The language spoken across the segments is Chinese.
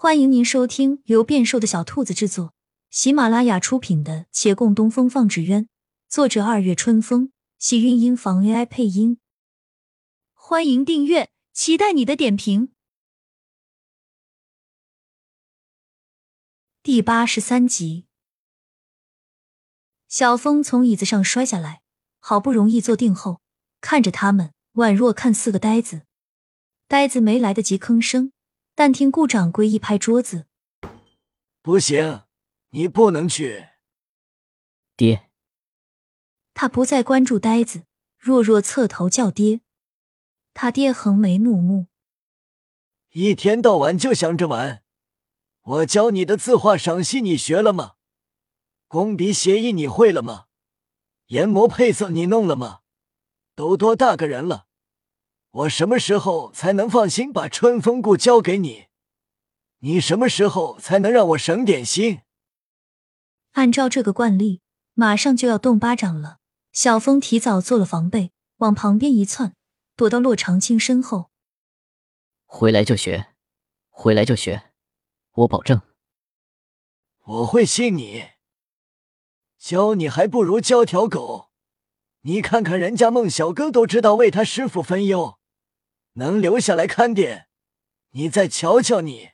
欢迎您收听由变瘦的小兔子制作、喜马拉雅出品的《且共东风放纸鸢》，作者二月春风，喜韵音房 AI 配音。欢迎订阅，期待你的点评。第八十三集，小峰从椅子上摔下来，好不容易坐定后，看着他们，宛若看四个呆子。呆子没来得及吭声。但听顾掌柜一拍桌子：“不行，你不能去。”爹，他不再关注呆子，弱弱侧头叫爹。他爹横眉怒目：“一天到晚就想着玩，我教你的字画赏析你学了吗？工笔写意你会了吗？研磨配色你弄了吗？都多大个人了？”我什么时候才能放心把春风谷交给你？你什么时候才能让我省点心？按照这个惯例，马上就要动巴掌了。小峰提早做了防备，往旁边一窜，躲到洛长青身后。回来就学，回来就学，我保证。我会信你。教你还不如教条狗。你看看人家孟小哥都知道为他师傅分忧。能留下来看店，你再瞧瞧你。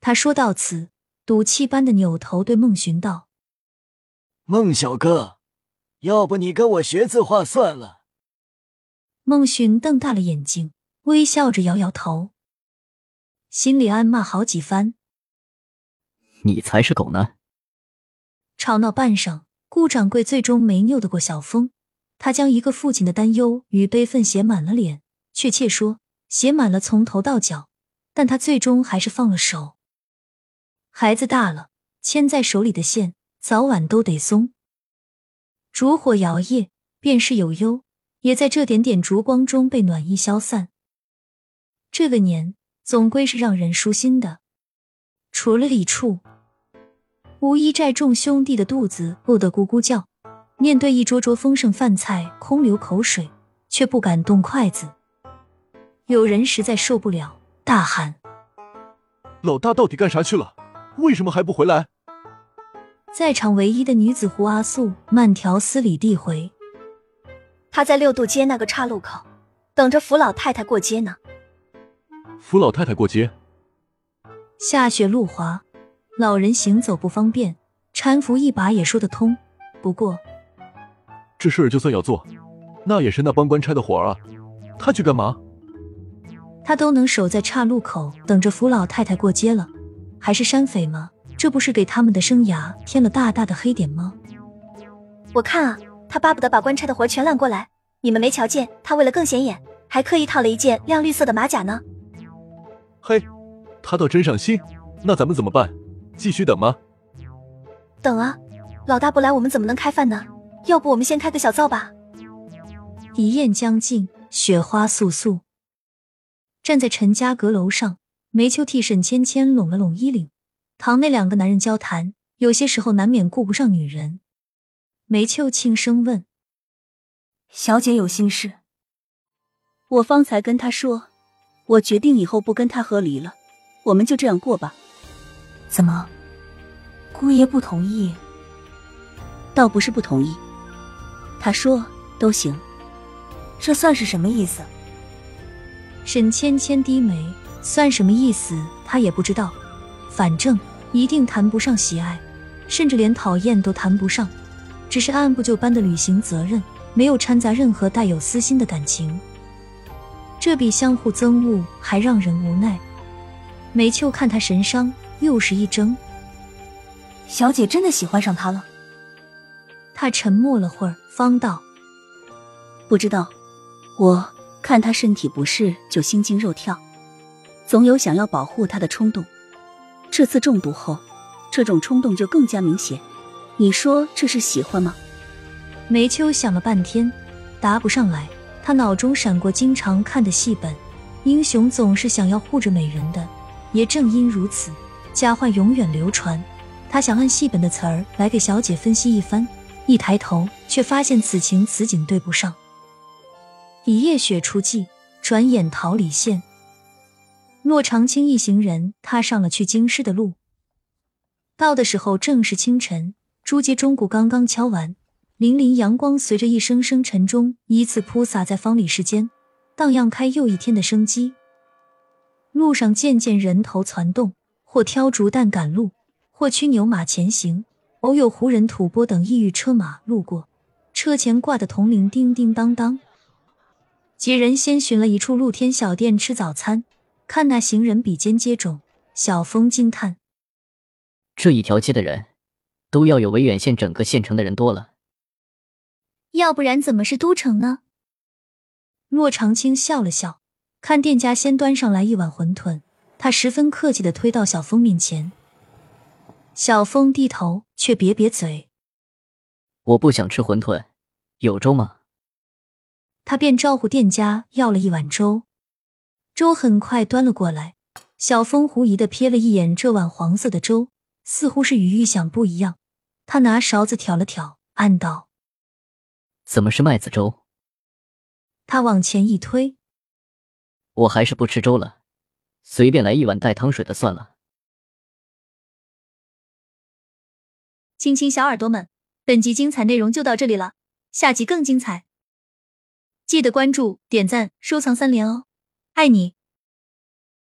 他说到此，赌气般的扭头对孟寻道：“孟小哥，要不你跟我学字画算了。”孟寻瞪大了眼睛，微笑着摇摇头，心里暗骂好几番：“你才是狗呢！”吵闹半晌，顾掌柜最终没拗得过小峰，他将一个父亲的担忧与悲愤写满了脸。确切说，写满了从头到脚，但他最终还是放了手。孩子大了，牵在手里的线早晚都得松。烛火摇曳，便是有忧，也在这点点烛光中被暖意消散。这个年总归是让人舒心的。除了李处，吴一寨众兄弟的肚子饿得咕咕叫，面对一桌桌丰盛饭菜，空流口水，却不敢动筷子。有人实在受不了，大喊：“老大到底干啥去了？为什么还不回来？”在场唯一的女子胡阿素慢条斯理地回：“他在六渡街那个岔路口，等着扶老太太过街呢。”扶老太太过街？下雪路滑，老人行走不方便，搀扶一把也说得通。不过，这事儿就算要做，那也是那帮官差的活儿啊，他去干嘛？他都能守在岔路口等着扶老太太过街了，还是山匪吗？这不是给他们的生涯添了大大的黑点吗？我看啊，他巴不得把官差的活全揽过来。你们没瞧见他为了更显眼，还刻意套了一件亮绿色的马甲呢？嘿，他倒真上心。那咱们怎么办？继续等吗？等啊，老大不来，我们怎么能开饭呢？要不我们先开个小灶吧。一宴将尽，雪花簌簌。站在陈家阁楼上，梅秋替沈芊芊拢了拢衣领。堂内两个男人交谈，有些时候难免顾不上女人。梅秋轻声问：“小姐有心事？我方才跟他说，我决定以后不跟他和离了，我们就这样过吧。怎么，姑爷不同意？倒不是不同意，他说都行。这算是什么意思？”沈芊芊低眉，算什么意思？她也不知道。反正一定谈不上喜爱，甚至连讨厌都谈不上，只是按部就班的履行责任，没有掺杂任何带有私心的感情。这比相互憎恶还让人无奈。梅秋看他神伤，又是一怔。小姐真的喜欢上他了？他沉默了会儿，方道：“不知道，我。”看他身体不适，就心惊肉跳，总有想要保护他的冲动。这次中毒后，这种冲动就更加明显。你说这是喜欢吗？梅秋想了半天，答不上来。他脑中闪过经常看的戏本：英雄总是想要护着美人的。也正因如此，佳话永远流传。他想按戏本的词儿来给小姐分析一番，一抬头却发现此情此景对不上。以夜雪初霁，转眼桃李现。骆长青一行人踏上了去京师的路。到的时候正是清晨，朱街钟鼓刚刚敲完，粼粼阳光随着一声声晨钟依次铺洒在方里世间，荡漾开又一天的生机。路上渐渐人头攒动，或挑竹担赶路，或驱牛马前行。偶有胡人、吐蕃等异域车马路过，车前挂的铜铃叮叮当当。几人先寻了一处露天小店吃早餐，看那行人比肩接踵，小峰惊叹：这一条街的人，都要有维远县整个县城的人多了。要不然怎么是都城呢？骆长青笑了笑，看店家先端上来一碗馄饨，他十分客气的推到小峰面前。小峰低头，却瘪瘪嘴：“我不想吃馄饨，有粥吗？”他便招呼店家要了一碗粥，粥很快端了过来。小峰狐疑的瞥了一眼这碗黄色的粥，似乎是与预想不一样。他拿勺子挑了挑，暗道：“怎么是麦子粥？”他往前一推：“我还是不吃粥了，随便来一碗带汤水的算了。”亲亲小耳朵们，本集精彩内容就到这里了，下集更精彩，记得关注、点赞、收藏三连哦，爱你！